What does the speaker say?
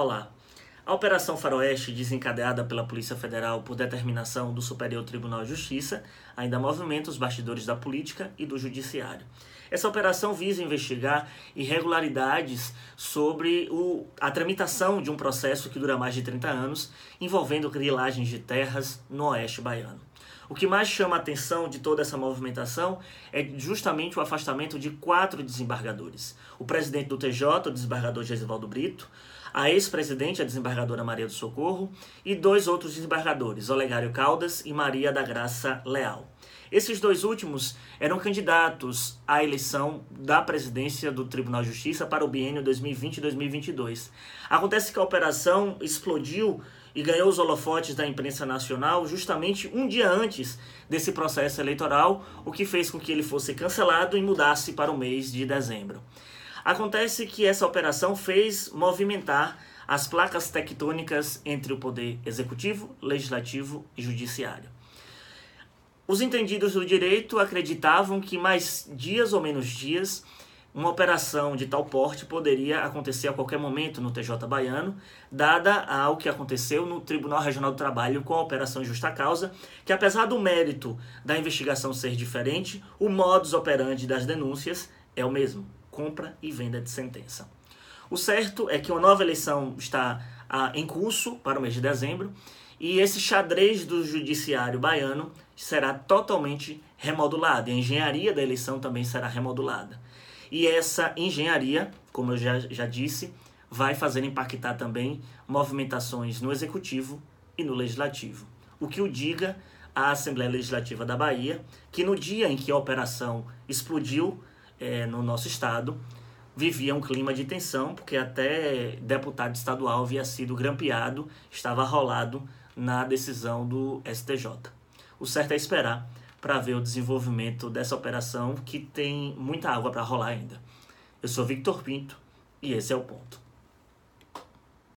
Olá. A Operação Faroeste, desencadeada pela Polícia Federal por determinação do Superior Tribunal de Justiça, ainda movimenta os bastidores da política e do judiciário. Essa operação visa investigar irregularidades sobre o, a tramitação de um processo que dura mais de 30 anos, envolvendo grilagens de terras no oeste baiano. O que mais chama a atenção de toda essa movimentação é justamente o afastamento de quatro desembargadores. O presidente do TJ, o desembargador Gesivaldo Brito, a ex-presidente, a desembargadora Maria do Socorro, e dois outros desembargadores, Olegário Caldas e Maria da Graça Leal. Esses dois últimos eram candidatos à eleição da presidência do Tribunal de Justiça para o biênio 2020-2022. Acontece que a operação explodiu e ganhou os holofotes da imprensa nacional justamente um dia antes desse processo eleitoral, o que fez com que ele fosse cancelado e mudasse para o mês de dezembro. Acontece que essa operação fez movimentar as placas tectônicas entre o poder executivo, legislativo e judiciário. Os entendidos do direito acreditavam que mais dias ou menos dias uma operação de tal porte poderia acontecer a qualquer momento no TJ baiano, dada ao que aconteceu no Tribunal Regional do Trabalho com a Operação Justa Causa, que apesar do mérito da investigação ser diferente, o modus operandi das denúncias é o mesmo: compra e venda de sentença. O certo é que uma nova eleição está ah, em curso para o mês de dezembro e esse xadrez do judiciário baiano será totalmente remodulado. E a engenharia da eleição também será remodulada. E essa engenharia, como eu já, já disse, vai fazer impactar também movimentações no executivo e no legislativo. O que o diga a Assembleia Legislativa da Bahia, que no dia em que a operação explodiu é, no nosso estado, vivia um clima de tensão, porque até deputado estadual havia sido grampeado, estava rolado na decisão do STJ. O certo é esperar para ver o desenvolvimento dessa operação que tem muita água para rolar ainda. Eu sou Victor Pinto e esse é o ponto.